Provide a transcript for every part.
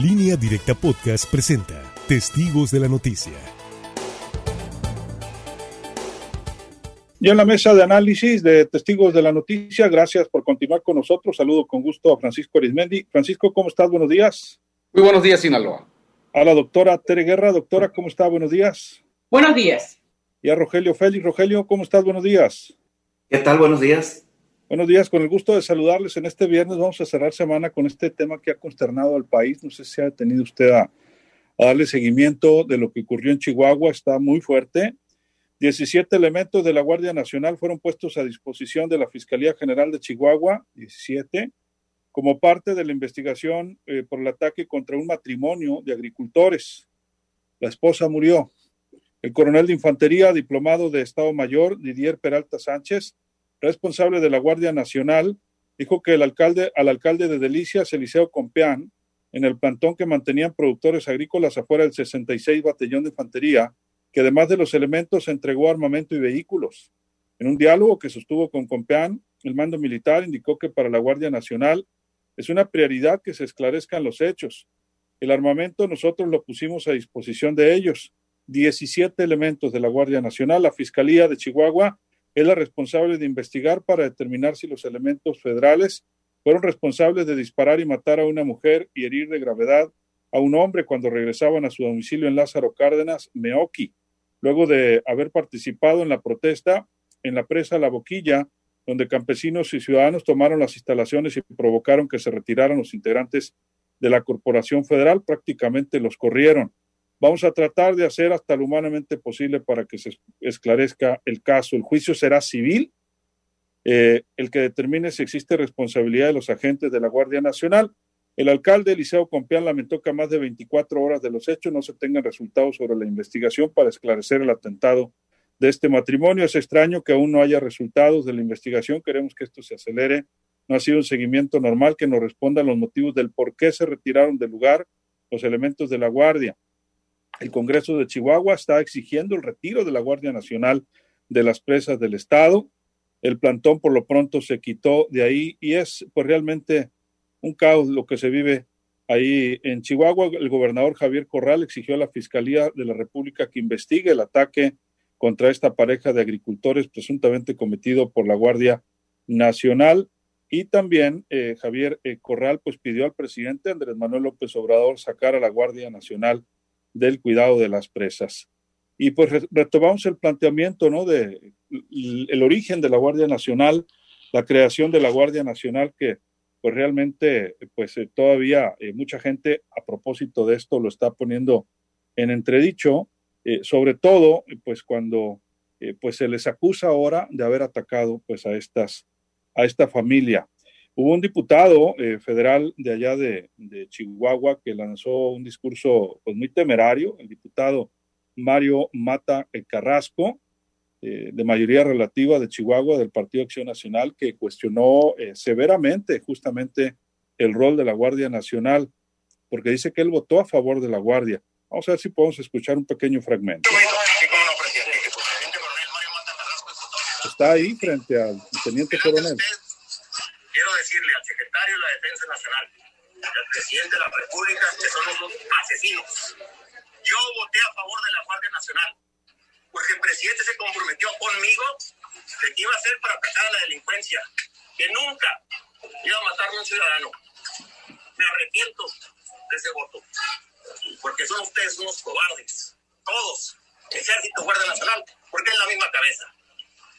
Línea Directa Podcast presenta Testigos de la Noticia. Y en la mesa de análisis de Testigos de la Noticia, gracias por continuar con nosotros. Saludo con gusto a Francisco Arismendi. Francisco, ¿cómo estás? Buenos días. Muy buenos días, Sinaloa. A la doctora Tere Guerra. Doctora, ¿cómo está? Buenos días. Buenos días. Y a Rogelio Félix. Rogelio, ¿cómo estás? Buenos días. ¿Qué tal? Buenos días. Buenos días, con el gusto de saludarles en este viernes. Vamos a cerrar semana con este tema que ha consternado al país. No sé si ha tenido usted a, darle seguimiento de lo que ocurrió en Chihuahua. Está muy fuerte. 17 elementos de la Guardia Nacional fueron puestos a disposición de la Fiscalía General de Chihuahua, 17, como parte de la investigación eh, por el ataque contra un matrimonio de agricultores. La esposa murió. El coronel de infantería, diplomado de Estado Mayor, Didier Peralta Sánchez, responsable de la Guardia Nacional, dijo que al alcalde de Delicias, Eliseo Compeán, en el plantón que mantenían productores agrícolas afuera del 66 Batallón de Infantería, que además de los elementos entregó armamento y vehículos. En un diálogo que sostuvo con Compeán, el mando militar indicó que para la Guardia Nacional es una prioridad que se esclarezcan los hechos. El armamento nosotros lo pusimos a disposición de ellos. 17 elementos de la Guardia Nacional, la Fiscalía de Chihuahua es la responsable de investigar para determinar si los elementos federales fueron responsables de disparar y matar a una mujer y herir de gravedad a un hombre cuando regresaban a su domicilio en Lázaro Cárdenas, Meoki, luego de haber participado en la protesta en la presa La Boquilla, donde campesinos y ciudadanos tomaron las instalaciones y provocaron que se retiraran los integrantes de la Corporación Federal, prácticamente los corrieron. Vamos a tratar de hacer hasta lo humanamente posible para que se esclarezca el caso. El juicio será civil, eh, el que determine si existe responsabilidad de los agentes de la Guardia Nacional. El alcalde Eliseo Compián lamentó que a más de 24 horas de los hechos no se tengan resultados sobre la investigación para esclarecer el atentado de este matrimonio. Es extraño que aún no haya resultados de la investigación. Queremos que esto se acelere. No ha sido un seguimiento normal que nos respondan los motivos del por qué se retiraron del lugar los elementos de la Guardia. El Congreso de Chihuahua está exigiendo el retiro de la Guardia Nacional de las presas del Estado. El plantón por lo pronto se quitó de ahí y es pues realmente un caos lo que se vive ahí en Chihuahua. El gobernador Javier Corral exigió a la Fiscalía de la República que investigue el ataque contra esta pareja de agricultores presuntamente cometido por la Guardia Nacional. Y también eh, Javier eh, Corral pues pidió al presidente Andrés Manuel López Obrador sacar a la Guardia Nacional del cuidado de las presas. Y pues retomamos el planteamiento, ¿no? De el origen de la Guardia Nacional, la creación de la Guardia Nacional que pues realmente pues eh, todavía eh, mucha gente a propósito de esto lo está poniendo en entredicho, eh, sobre todo pues cuando pues se les acusa ahora de haber atacado pues a estas a esta familia. Hubo un diputado eh, federal de allá de, Chihuahua que lanzó un discurso pues, muy temerario, el diputado Mario Mata Carrasco, eh, de mayoría relativa de Chihuahua, del Partido Acción Nacional, que cuestionó eh, severamente justamente el rol de la Guardia Nacional, porque dice que él votó a favor de la Guardia. Vamos a ver si podemos escuchar un pequeño fragmento. Está ahí frente al teniente coronel quiero decirle al secretario de la Defensa Nacional y al presidente de la República que son unos asesinos. Yo voté a favor de la Guardia Nacional porque el presidente se comprometió conmigo de que iba a hacer para atacar a la delincuencia, que nunca iba a matar a un ciudadano. Me arrepiento de ese voto, porque son ustedes unos cobardes, todos, Ejército, Guardia Nacional, porque es la misma cabeza.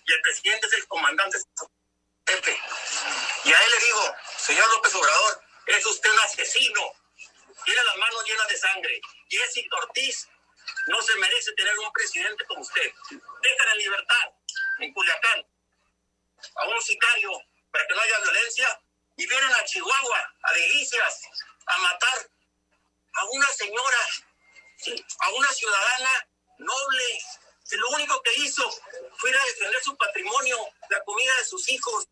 Y el presidente es el comandante y a él le digo, señor López Obrador, es usted un asesino, tiene las manos llenas de sangre. Y ese Ortiz no se merece tener un presidente como usted. Dejan en libertad en Culiacán a un sicario para que no haya violencia y vienen a Chihuahua, a Delicias, a matar a una señora, a una ciudadana noble. Que lo único que hizo fue defender su patrimonio, la comida de sus hijos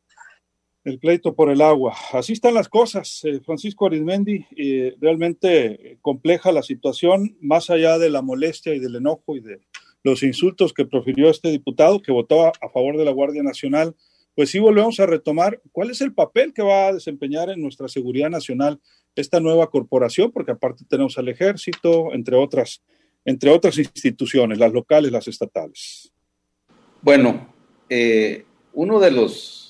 el pleito por el agua. Así están las cosas, eh, Francisco Arizmendi. Eh, realmente compleja la situación, más allá de la molestia y del enojo y de los insultos que profirió este diputado que votó a, favor de la Guardia Nacional. Pues sí volvemos a retomar cuál es el papel que va a desempeñar en nuestra seguridad nacional. esta nueva corporación, porque aparte tenemos al ejército, entre otras, entre otras instituciones, las locales, las estatales. Bueno, eh, uno de los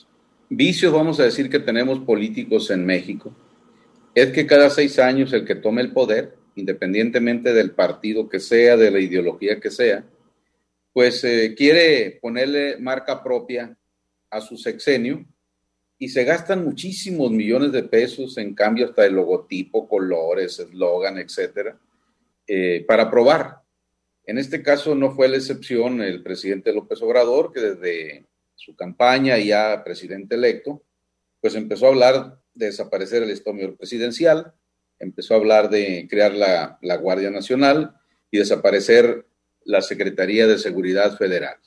vicios, vamos a decir, que tenemos políticos en México, es que cada seis años el que tome el poder, independientemente del partido que sea, de la ideología que sea, pues eh, quiere ponerle marca propia a su sexenio y se gastan muchísimos millones de pesos en cambio hasta el logotipo, colores, eslogan, etcétera, eh, para probar. En este caso no fue la excepción el presidente López Obrador, que desde su campaña ya presidente electo, pues empezó a hablar de desaparecer el Estado presidencial, empezó a hablar de crear la, la Guardia Nacional y desaparecer la Secretaría de Seguridad Federal.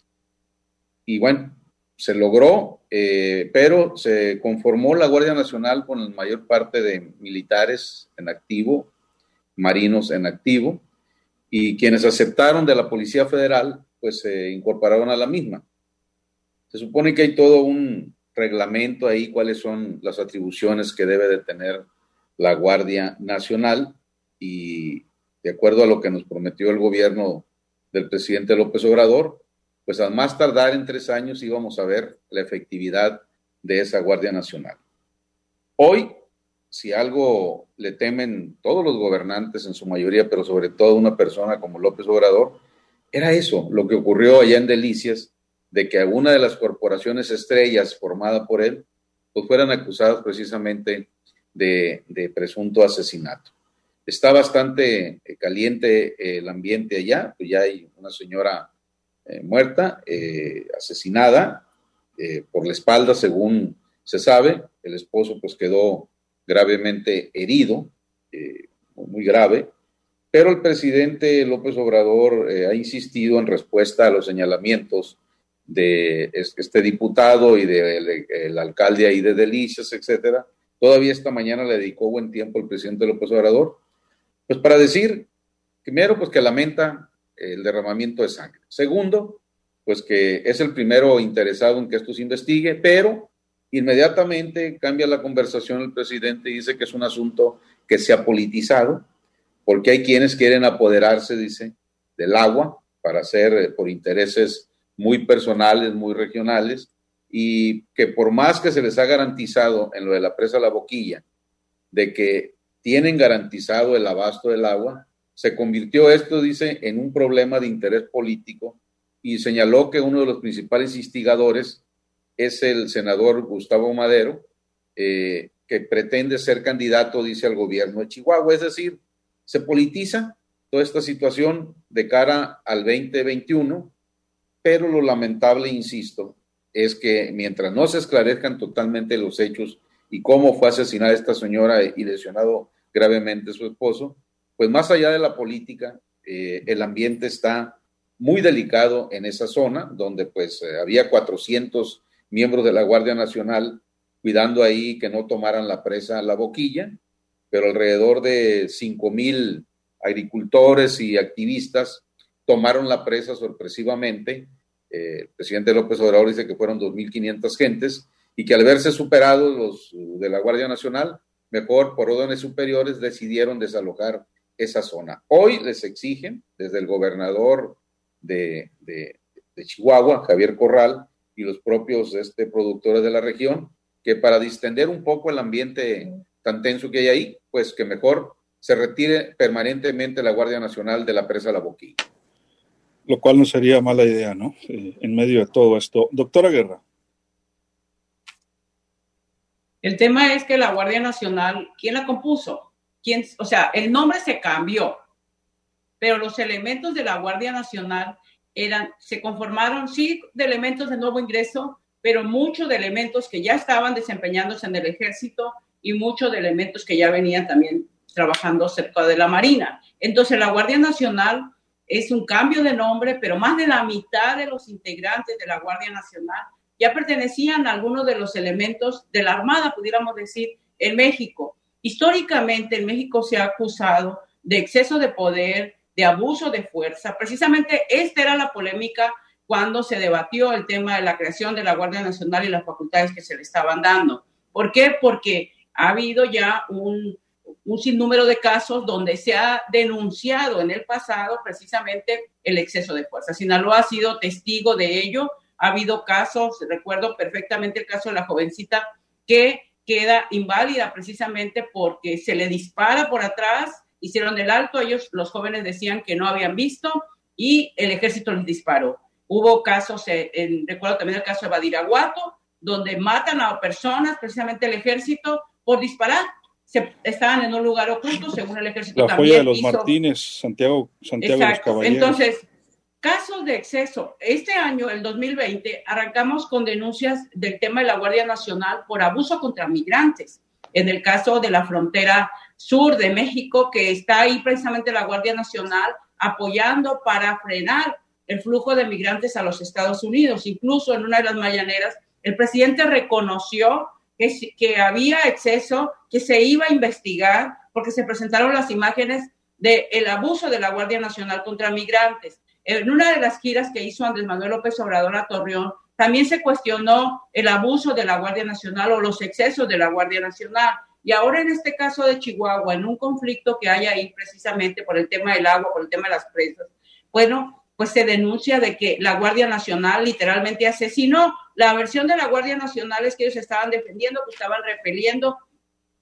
Y bueno, se logró, eh, pero se conformó la Guardia Nacional con la mayor parte de militares en activo, marinos en activo, y quienes aceptaron de la Policía Federal, pues se incorporaron a la misma. Se supone que hay todo un reglamento ahí, cuáles son las atribuciones que debe de tener la Guardia Nacional, y de acuerdo a lo que nos prometió el gobierno del presidente López Obrador, pues al más tardar en tres años íbamos a ver la efectividad de esa Guardia Nacional. Hoy, si algo le temen todos los gobernantes en su mayoría, pero sobre todo una persona como López Obrador, era eso, lo que ocurrió allá en Delicias, de que alguna de las corporaciones estrellas formada por él, pues fueran acusadas precisamente de, de presunto asesinato. Está bastante eh, caliente eh, el ambiente allá, pues ya hay una señora eh, muerta, asesinada por la espalda, según se sabe. El esposo pues quedó gravemente herido, muy grave, pero el presidente López Obrador ha insistido en respuesta a los señalamientos de este diputado y del alcalde ahí de Delicias, etcétera. Todavía esta mañana le dedicó buen tiempo el presidente López Obrador pues para decir, primero, pues que lamenta el derramamiento de sangre. Segundo, pues que es el primero interesado en que esto se investigue, pero inmediatamente cambia la conversación el presidente y dice que es un asunto que se ha politizado, porque hay quienes quieren apoderarse, dice, del agua para hacer eh, por intereses muy personales, muy regionales, y que por más que se les ha garantizado en lo de la presa La Boquilla, de que tienen garantizado el abasto del agua. Se convirtió esto, dice, en un problema de interés político y señaló que uno de los principales instigadores es el senador Gustavo Madero, eh, que pretende ser candidato, dice, al gobierno de Chihuahua. Es decir, se politiza toda esta situación de cara al 2021, pero lo lamentable, insisto, es que mientras no se esclarezcan totalmente los hechos y cómo fue asesinada esta señora y lesionado gravemente su esposo, pues más allá de la política, eh, el ambiente está muy delicado en esa zona, donde pues eh, había 400 miembros de la Guardia Nacional cuidando ahí que no tomaran la presa a la boquilla, pero alrededor de 5 mil agricultores y activistas tomaron la presa sorpresivamente. Eh, el presidente López Obrador dice que fueron 2.500 gentes y que al verse superados los de la Guardia Nacional, mejor por órdenes superiores decidieron desalojar esa zona. Hoy les exigen desde el gobernador de, Chihuahua, Javier Corral, y los propios este, productores de la región, que para distender un poco el ambiente tan tenso que hay ahí, pues que mejor se retire permanentemente la Guardia Nacional de la presa La Boquilla. Lo cual no sería mala idea, ¿no? Eh, en medio de todo esto. Doctora Guerra. El tema es que la Guardia Nacional, ¿quién la compuso? ¿Quién, o sea, el nombre se cambió, pero los elementos de la Guardia Nacional eran, se conformaron, sí, de elementos de nuevo ingreso, pero muchos de elementos que ya estaban desempeñándose en el ejército y muchos de elementos que ya venían también trabajando cerca de la Marina. Entonces, la Guardia Nacional es un cambio de nombre, pero más de la mitad de los integrantes de la Guardia Nacional ya pertenecían a algunos de los elementos de la Armada, pudiéramos decir, en México. Históricamente en México se ha acusado de exceso de poder, de abuso de fuerza. Precisamente esta era la polémica cuando se debatió el tema de la creación de la Guardia Nacional y las facultades que se le estaban dando. ¿Por qué? Porque ha habido ya un, un sinnúmero de casos donde se ha denunciado en el pasado precisamente el exceso de fuerza. Sinaloa ha sido testigo de ello. Ha habido casos, recuerdo perfectamente el caso de la jovencita que queda inválida precisamente porque se le dispara por atrás, hicieron el alto, ellos, los jóvenes decían que no habían visto y el ejército les disparó. Hubo casos, eh, recuerdo también el caso de Badiraguato, donde matan a personas, precisamente el ejército, por disparar. Se, estaban en un lugar oculto, según el ejército. La joya de los Martínez, Santiago, Santiago de los Caballeros. Entonces, casos de exceso. Este año, el 2020, arrancamos con denuncias del tema de la Guardia Nacional por abuso contra migrantes. En el caso de la frontera sur de México, que está ahí precisamente la Guardia Nacional apoyando para frenar el flujo de migrantes a los Estados Unidos. Incluso en una de las mañaneras, el presidente reconoció que, había exceso, que se iba a investigar, porque se presentaron las imágenes del abuso de la Guardia Nacional contra migrantes. En una de las giras que hizo Andrés Manuel López Obrador a Torreón, también se cuestionó el abuso de la Guardia Nacional o los excesos de la Guardia Nacional. Y ahora en este caso de Chihuahua, en un conflicto que hay ahí precisamente por el tema del agua, por el tema de las presas, bueno, pues se denuncia de que la Guardia Nacional literalmente asesinó. La versión de la Guardia Nacional es que ellos estaban defendiendo, que estaban repeliendo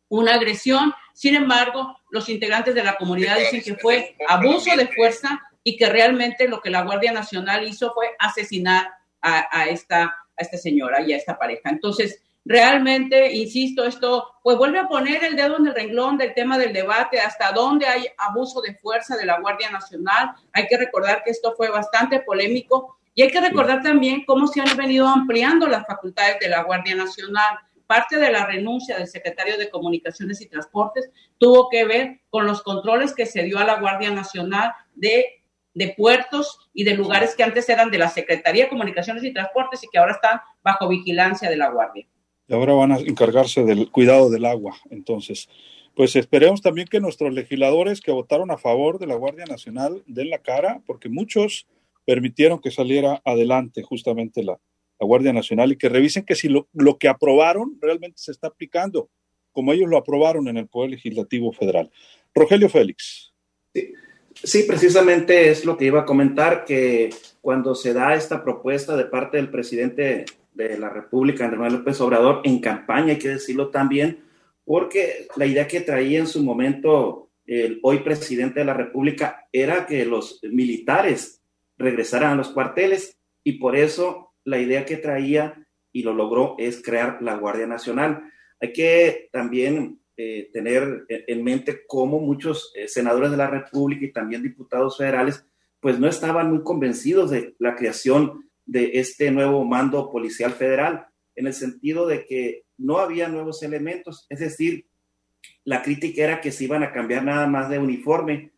una agresión. Sin embargo, los integrantes de la comunidad dicen que fue abuso de fuerza y que realmente lo que la Guardia Nacional hizo fue asesinar a, esta, a esta señora y a esta pareja. Entonces, realmente, insisto, esto pues vuelve a poner el dedo en el renglón del tema del debate, hasta dónde hay abuso de fuerza de la Guardia Nacional. Hay que recordar que esto fue bastante polémico y hay que recordar también cómo se han venido ampliando las facultades de la Guardia Nacional. Parte de la renuncia del secretario de Comunicaciones y Transportes tuvo que ver con los controles que se dio a la Guardia Nacional de de puertos y de lugares que antes eran de la Secretaría de Comunicaciones y Transportes y que ahora están bajo vigilancia de la Guardia. Y ahora van a encargarse del cuidado del agua. Entonces, pues esperemos también que nuestros legisladores que votaron a favor de la Guardia Nacional den la cara, porque muchos permitieron que saliera adelante justamente la, Guardia Nacional y que revisen que si lo, lo, que aprobaron realmente se está aplicando, como ellos lo aprobaron en el Poder Legislativo Federal. Rogelio Félix. Sí. Sí, precisamente es lo que iba a comentar, que cuando se da esta propuesta de parte del presidente de la República, Andrés Manuel López Obrador, en campaña, hay que decirlo también, porque la idea que traía en su momento el hoy presidente de la República era que los militares regresaran a los cuarteles y por eso la idea que traía y lo logró es crear la Guardia Nacional. Hay que también eh, tener en mente cómo muchos eh, senadores de la República y también diputados federales, pues no estaban muy convencidos de la creación de este nuevo mando policial federal, en el sentido de que no había nuevos elementos, es decir, la crítica era que se iban a cambiar nada más de uniforme,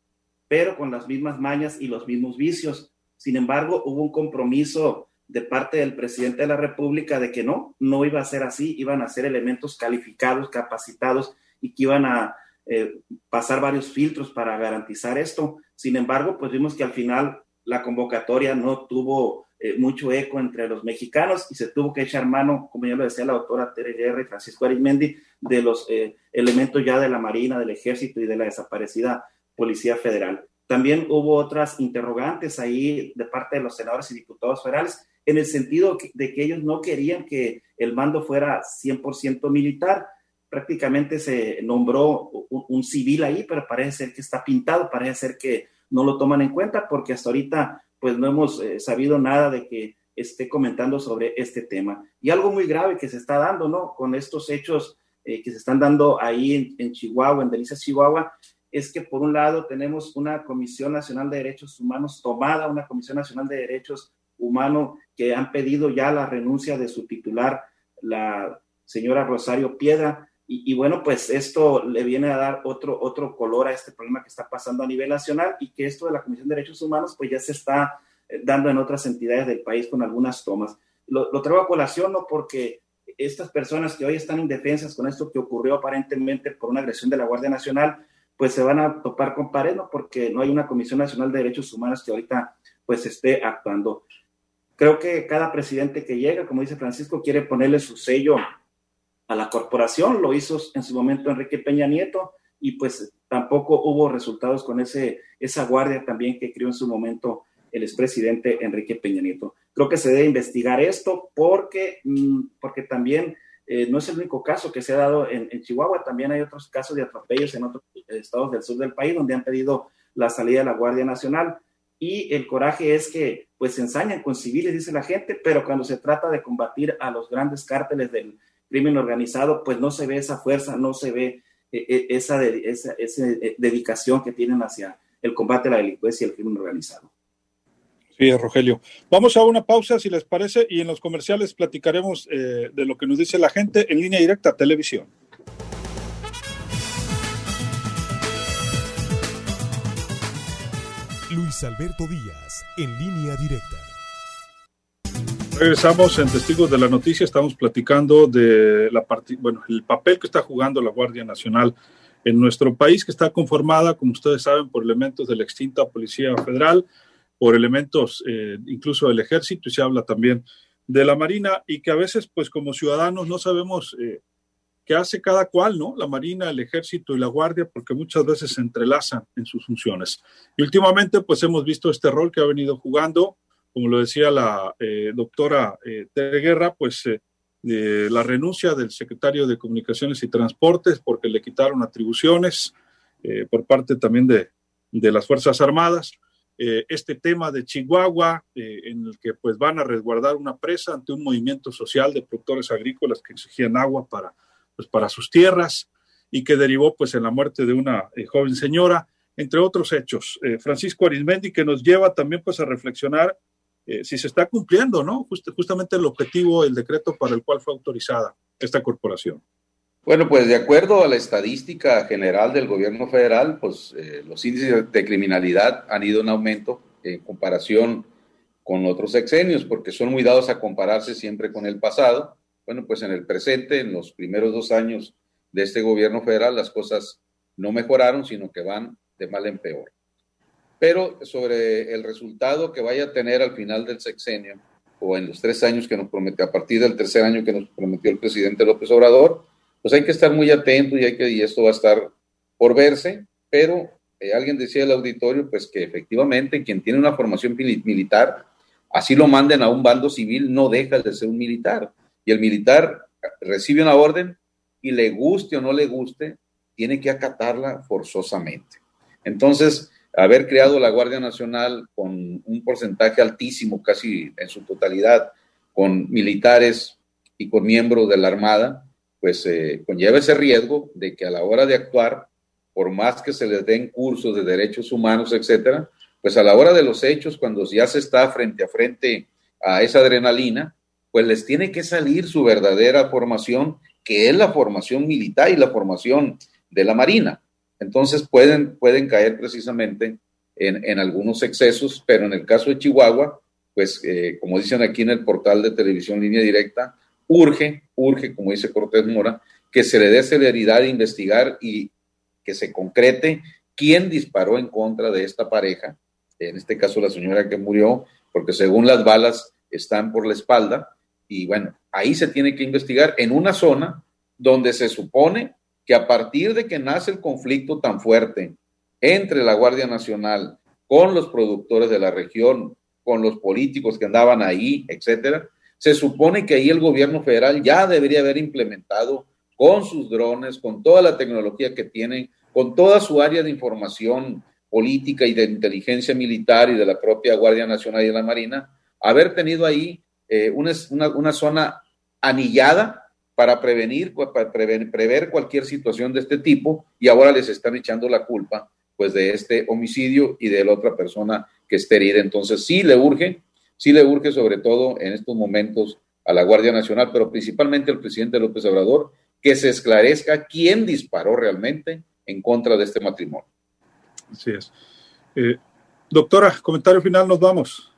pero con las mismas mañas y los mismos vicios. Sin embargo, hubo un compromiso de parte del presidente de la República de que no, no iba a ser así, iban a ser elementos calificados, capacitados y que iban a eh, pasar varios filtros para garantizar esto. Sin embargo, pues vimos que al final la convocatoria no tuvo eh, mucho eco entre los mexicanos y se tuvo que echar mano, como ya lo decía la doctora Tere Guerra y Francisco Arismendi, de los eh, elementos ya de la Marina, del Ejército y de la desaparecida Policía Federal. También hubo otras interrogantes ahí de parte de los senadores y diputados federales en el sentido de que ellos no querían que el mando fuera 100% militar, prácticamente se nombró un, civil ahí, pero parece ser que está pintado, parece ser que no lo toman en cuenta porque hasta ahorita pues no hemos eh, sabido nada de que esté comentando sobre este tema. Y algo muy grave que se está dando, ¿no? Con estos hechos eh, que se están dando ahí en, Chihuahua, en Delicias, Chihuahua, es que por un lado tenemos una Comisión Nacional de Derechos Humanos tomada, una Comisión Nacional de Derechos Humanos que han pedido ya la renuncia de su titular, la señora Rosario Piedra, y, bueno, pues esto le viene a dar otro, otro color a este problema que está pasando a nivel nacional y que esto de la Comisión de Derechos Humanos pues ya se está eh, dando en otras entidades del país con algunas tomas. Lo, lo traigo a colación, ¿no? Porque estas personas que hoy están indefensas con esto que ocurrió aparentemente por una agresión de la Guardia Nacional, pues se van a topar con pared, ¿no? Porque no hay una Comisión Nacional de Derechos Humanos que ahorita pues esté actuando. Creo que cada presidente que llega, como dice Francisco, quiere ponerle su sello a la corporación, lo hizo en su momento Enrique Peña Nieto, y pues tampoco hubo resultados con ese, esa guardia también que creó en su momento el expresidente Enrique Peña Nieto. Creo que se debe investigar esto porque, mm, porque también eh, no es el único caso que se ha dado en, Chihuahua, también hay otros casos de atropellos en otros estados del sur del país donde han pedido la salida de la Guardia Nacional. Y el coraje es que pues se ensañan con civiles, dice la gente, pero cuando se trata de combatir a los grandes cárteles del crimen organizado, pues no se ve esa fuerza, no se ve eh, eh, esa, esa, esa dedicación que tienen hacia el combate a la delincuencia y el crimen organizado. Sí, Rogelio. Vamos a una pausa, si les parece, y en los comerciales platicaremos eh, de lo que nos dice la gente en línea directa televisión. Luis Alberto Díaz, en línea directa. Regresamos en Testigos de la Noticia, estamos platicando de la bueno, el papel que está jugando la Guardia Nacional en nuestro país, que está conformada, como ustedes saben, por elementos de la extinta Policía Federal, por elementos eh, incluso del ejército y se habla también de la Marina y que a veces pues como ciudadanos no sabemos eh, qué hace cada cual, ¿no? La Marina, el ejército y la Guardia porque muchas veces se entrelazan en sus funciones. Y últimamente pues hemos visto este rol que ha venido jugando, como lo decía la eh, doctora Tere Guerra, pues la renuncia del secretario de Comunicaciones y Transportes porque le quitaron atribuciones por parte también de, de las Fuerzas Armadas eh, este tema de Chihuahua, eh, en el que pues van a resguardar una presa ante un movimiento social de productores agrícolas que exigían agua para, pues, para sus tierras y que derivó pues en la muerte de una eh, joven señora, entre otros hechos. Francisco Arismendi, que nos lleva también pues a reflexionar si se está cumpliendo, ¿no? justamente el objetivo, el decreto para el cual fue autorizada esta corporación. Bueno, pues de acuerdo a la estadística general del gobierno federal, pues eh, los índices de criminalidad han ido en aumento en comparación con otros sexenios, porque son muy dados a compararse siempre con el pasado. Bueno, pues en el presente, en los primeros dos años de este gobierno federal, las cosas no mejoraron, sino que van de mal en peor. Pero sobre el resultado que vaya a tener al final del sexenio, o en los tres años que nos prometió, a partir del tercer año que nos prometió el presidente López Obrador, pues hay que estar muy atento y, hay que, y esto va a estar por verse, pero eh, alguien decía el auditorio, pues que efectivamente quien tiene una formación militar, así lo manden a un bando civil, no deja de ser un militar. Y el militar recibe una orden y le guste o no le guste, tiene que acatarla forzosamente. Entonces, haber creado la Guardia Nacional con un porcentaje altísimo, casi en su totalidad, con militares y con miembros de la Armada, pues eh, conlleva ese riesgo de que a la hora de actuar, por más que se les den cursos de derechos humanos, etcétera, pues a la hora de los hechos, cuando ya se está frente a frente a esa adrenalina, pues les tiene que salir su verdadera formación, que es la formación militar y la formación de la Marina. Entonces pueden, pueden caer precisamente en, en algunos excesos, pero en el caso de Chihuahua, pues eh, como dicen aquí en el portal de televisión línea directa, urge, urge, como dice Cortés Mora, que se le dé celeridad a investigar y que se concrete quién disparó en contra de esta pareja, en este caso la señora que murió, porque según las balas están por la espalda, y bueno, ahí se tiene que investigar en una zona donde se supone que a partir de que nace el conflicto tan fuerte entre la Guardia Nacional con los productores de la región, con los políticos que andaban ahí, etcétera, se supone que ahí el gobierno federal ya debería haber implementado con sus drones, con toda la tecnología que tienen, con toda su área de información política y de inteligencia militar y de la propia Guardia Nacional y de la Marina, haber tenido ahí eh, una, una, zona anillada para prevenir, prever, cualquier situación de este tipo y ahora les están echando la culpa pues de este homicidio y de la otra persona que esté herida. Entonces sí le urge sí le urge sobre todo en estos momentos a la Guardia Nacional, pero principalmente al presidente López Obrador, que se esclarezca quién disparó realmente en contra de este matrimonio. Así es. Eh, doctora, comentario final, nos vamos.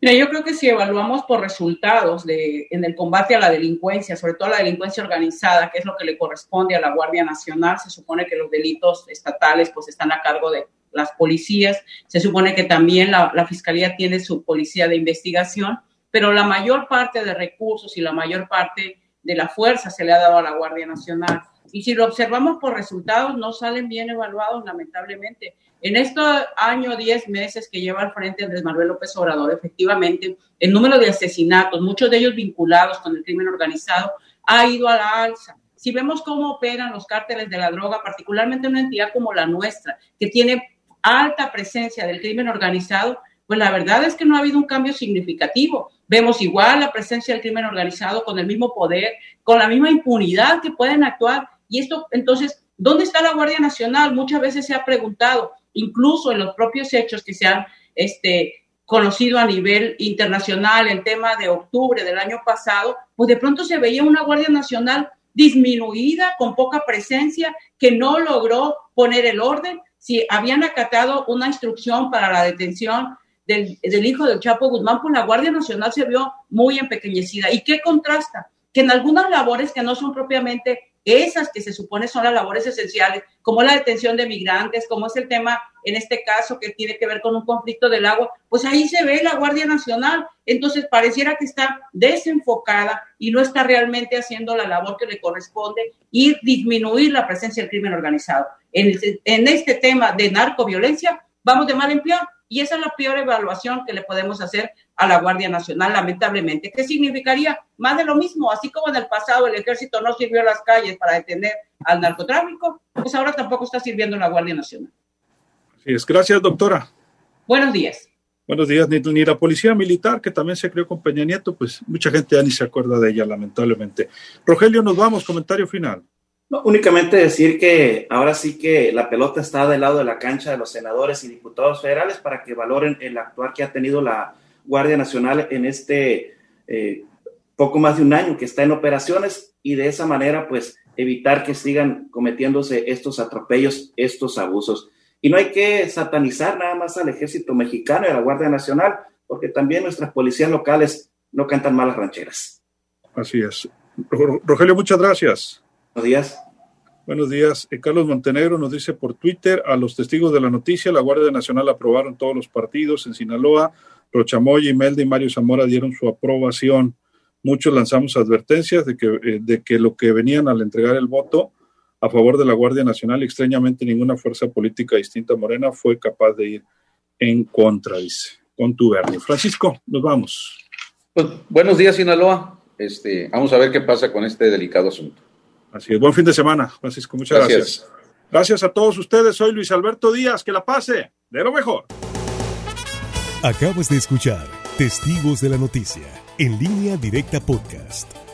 Mira, yo creo que si evaluamos por resultados de, en el combate a la delincuencia, sobre todo a la delincuencia organizada, que es lo que le corresponde a la Guardia Nacional, se supone que los delitos estatales pues están a cargo de las policías. Se supone que también la, Fiscalía tiene su policía de investigación, pero la mayor parte de recursos y la mayor parte de la fuerza se le ha dado a la Guardia Nacional. Y si lo observamos por resultados, no salen bien evaluados, lamentablemente. En este año, 10 meses que lleva al frente Andrés Manuel López Obrador, efectivamente, el número de asesinatos, muchos de ellos vinculados con el crimen organizado, ha ido a la alza. Si vemos cómo operan los cárteles de la droga, particularmente una entidad como la nuestra, que tiene alta presencia del crimen organizado, pues la verdad es que no ha habido un cambio significativo. Vemos igual la presencia del crimen organizado con el mismo poder, con la misma impunidad que pueden actuar. Y esto, entonces, ¿dónde está la Guardia Nacional? Muchas veces se ha preguntado, incluso en los propios hechos que se han este, conocido a nivel internacional, el tema de octubre del año pasado, pues de pronto se veía una Guardia Nacional disminuida, con poca presencia, que no logró poner el orden. Si habían acatado una instrucción para la detención del, hijo del Chapo Guzmán, pues la Guardia Nacional se vio muy empequeñecida. ¿Y qué contrasta? Que en algunas labores que no son propiamente esas que se supone son las labores esenciales, como la detención de migrantes, como es el tema en este caso que tiene que ver con un conflicto del agua, pues ahí se ve la Guardia Nacional. Entonces pareciera que está desenfocada y no está realmente haciendo la labor que le corresponde y disminuir la presencia del crimen organizado. En, en este tema de narcoviolencia, vamos de mal en peor y esa es la peor evaluación que le podemos hacer a la Guardia Nacional, lamentablemente. ¿Qué significaría? Más de lo mismo, así como en el pasado el ejército no sirvió a las calles para detener al narcotráfico, pues ahora tampoco está sirviendo la Guardia Nacional. Así es. Gracias, doctora. Buenos días. Buenos días, ni, ni, la policía militar, que también se creó con Peña Nieto, pues mucha gente ya ni se acuerda de ella, lamentablemente. Rogelio, nos vamos, comentario final. No, únicamente decir que ahora sí que la pelota está del lado de la cancha de los senadores y diputados federales para que valoren el actuar que ha tenido la Guardia Nacional en este eh, poco más de un año que está en operaciones y de esa manera pues evitar que sigan cometiéndose estos atropellos, estos abusos. Y no hay que satanizar nada más al ejército mexicano y a la Guardia Nacional, porque también nuestras policías locales no cantan malas rancheras. Así es. Rogelio, muchas gracias. Buenos días. Buenos días. Eh, Carlos Montenegro nos dice por Twitter, a los testigos de la noticia, la Guardia Nacional aprobaron todos los partidos en Sinaloa. Rochamoy, Imelda y Mario Zamora dieron su aprobación. Muchos lanzamos advertencias de que, eh, de que lo que venían al entregar el voto a favor de la Guardia Nacional, extrañamente ninguna fuerza política distinta a Morena fue capaz de ir en contra, dice, con tu Bernie. Francisco, nos vamos. Pues, buenos días, Sinaloa. Este, vamos a ver qué pasa con este delicado asunto. Así es. Buen fin de semana, Francisco. Muchas gracias. gracias. Gracias a todos ustedes. Soy Luis Alberto Díaz. Que la pase de lo mejor. Acabas de escuchar Testigos de la Noticia en línea directa podcast.